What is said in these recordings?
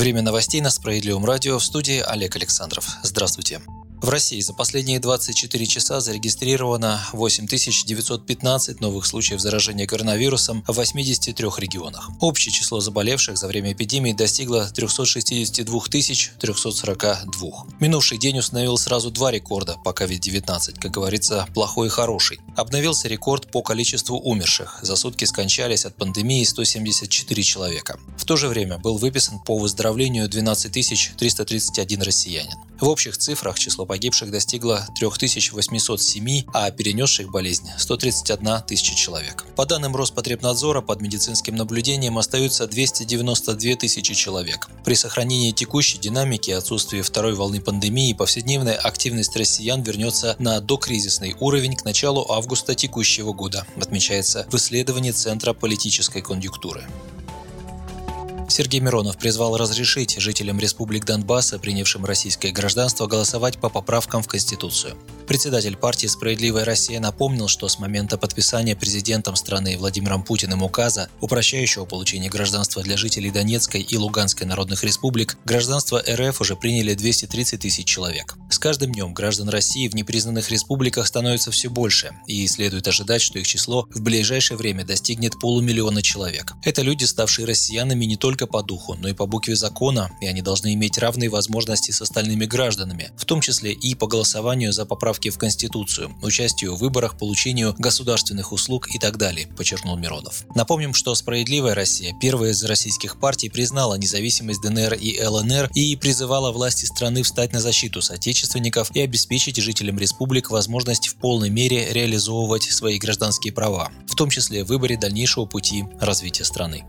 Время новостей на Справедливом радио в студии Олег Александров. Здравствуйте. В России за последние 24 часа зарегистрировано 8915 новых случаев заражения коронавирусом в 83 регионах. Общее число заболевших за время эпидемии достигло 362 342. Минувший день установил сразу два рекорда по COVID-19, как говорится, плохой и хороший. Обновился рекорд по количеству умерших. За сутки скончались от пандемии 174 человека. В то же время был выписан по выздоровлению 12 331 россиянин. В общих цифрах число погибших достигло 3807, а перенесших болезнь – 131 тысяча человек. По данным Роспотребнадзора, под медицинским наблюдением остаются 292 тысячи человек. При сохранении текущей динамики отсутствии второй волны пандемии повседневная активность россиян вернется на докризисный уровень к началу августа текущего года, отмечается в исследовании Центра политической конъюнктуры. Сергей Миронов призвал разрешить жителям республик Донбасса, принявшим российское гражданство, голосовать по поправкам в Конституцию. Председатель партии «Справедливая Россия» напомнил, что с момента подписания президентом страны Владимиром Путиным указа, упрощающего получение гражданства для жителей Донецкой и Луганской народных республик, гражданство РФ уже приняли 230 тысяч человек. С каждым днем граждан России в непризнанных республиках становится все больше, и следует ожидать, что их число в ближайшее время достигнет полумиллиона человек. Это люди, ставшие россиянами не только по духу, но и по букве закона, и они должны иметь равные возможности с остальными гражданами, в том числе и по голосованию за поправки в Конституцию, участию в выборах, получению государственных услуг и так далее, подчеркнул Миронов. Напомним, что «Справедливая Россия», первая из российских партий, признала независимость ДНР и ЛНР и призывала власти страны встать на защиту соотечественников и обеспечить жителям республик возможность в полной мере реализовывать свои гражданские права, в том числе в выборе дальнейшего пути развития страны.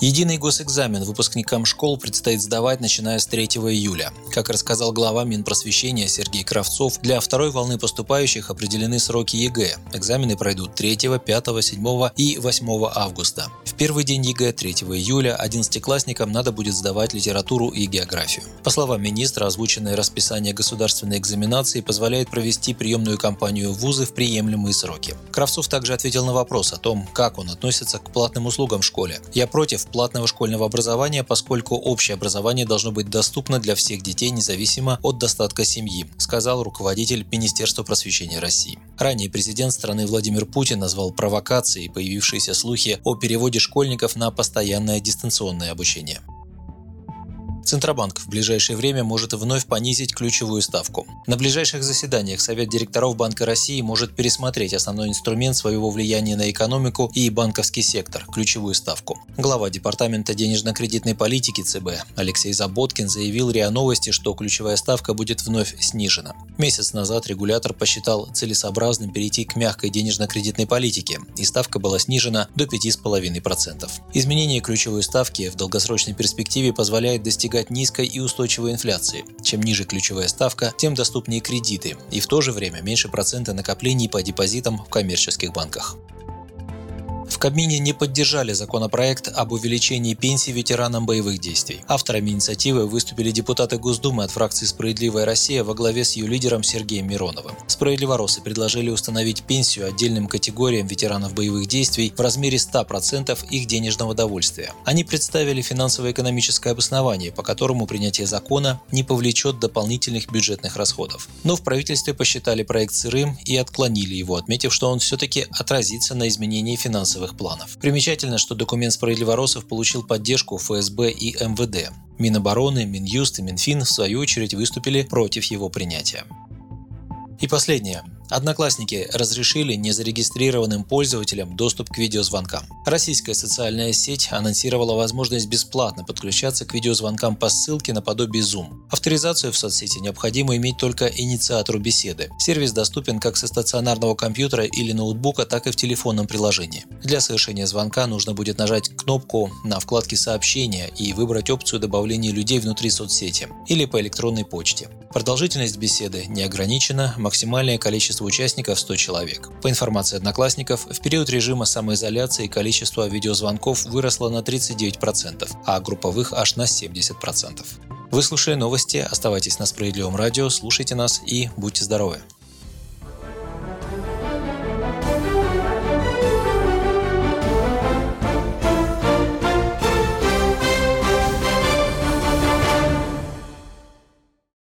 Единый госэкзамен выпускникам школ предстоит сдавать, начиная с 3 июля. Как рассказал глава Минпросвещения Сергей Кравцов, для второй волны поступающих определены сроки ЕГЭ. Экзамены пройдут 3, 5, 7 и 8 августа. В первый день ЕГЭ 3 июля 11-классникам надо будет сдавать литературу и географию. По словам министра, озвученное расписание государственной экзаменации позволяет провести приемную кампанию в вузы в приемлемые сроки. Кравцов также ответил на вопрос о том, как он относится к платным услугам в школе. «Я против платного школьного образования, поскольку общее образование должно быть доступно для всех детей независимо от достатка семьи, сказал руководитель Министерства просвещения России. Ранее президент страны Владимир Путин назвал провокацией появившиеся слухи о переводе школьников на постоянное дистанционное обучение. Центробанк в ближайшее время может вновь понизить ключевую ставку. На ближайших заседаниях Совет директоров Банка России может пересмотреть основной инструмент своего влияния на экономику и банковский сектор – ключевую ставку. Глава Департамента денежно-кредитной политики ЦБ Алексей Заботкин заявил РИА Новости, что ключевая ставка будет вновь снижена. Месяц назад регулятор посчитал целесообразным перейти к мягкой денежно-кредитной политике, и ставка была снижена до 5,5%. Изменение ключевой ставки в долгосрочной перспективе позволяет достигать достигать низкой и устойчивой инфляции. Чем ниже ключевая ставка, тем доступнее кредиты и в то же время меньше процента накоплений по депозитам в коммерческих банках. Кабмине не поддержали законопроект об увеличении пенсий ветеранам боевых действий. Авторами инициативы выступили депутаты Госдумы от фракции «Справедливая Россия» во главе с ее лидером Сергеем Мироновым. Справедливоросы предложили установить пенсию отдельным категориям ветеранов боевых действий в размере 100% их денежного довольствия. Они представили финансово-экономическое обоснование, по которому принятие закона не повлечет дополнительных бюджетных расходов. Но в правительстве посчитали проект сырым и отклонили его, отметив, что он все-таки отразится на изменении финансовых планов. Примечательно, что документ справедливоросов получил поддержку ФСБ и МВД. Минобороны, Минюст и Минфин в свою очередь выступили против его принятия. И последнее. Одноклассники разрешили незарегистрированным пользователям доступ к видеозвонкам. Российская социальная сеть анонсировала возможность бесплатно подключаться к видеозвонкам по ссылке наподобие Zoom. Авторизацию в соцсети необходимо иметь только инициатору беседы. Сервис доступен как со стационарного компьютера или ноутбука, так и в телефонном приложении. Для совершения звонка нужно будет нажать кнопку на вкладке «Сообщения» и выбрать опцию добавления людей внутри соцсети или по электронной почте. Продолжительность беседы не ограничена, максимальное количество участников 100 человек. По информации одноклассников, в период режима самоизоляции количество видеозвонков выросло на 39%, а групповых аж на 70%. Вы слушали новости, оставайтесь на Справедливом радио, слушайте нас и будьте здоровы!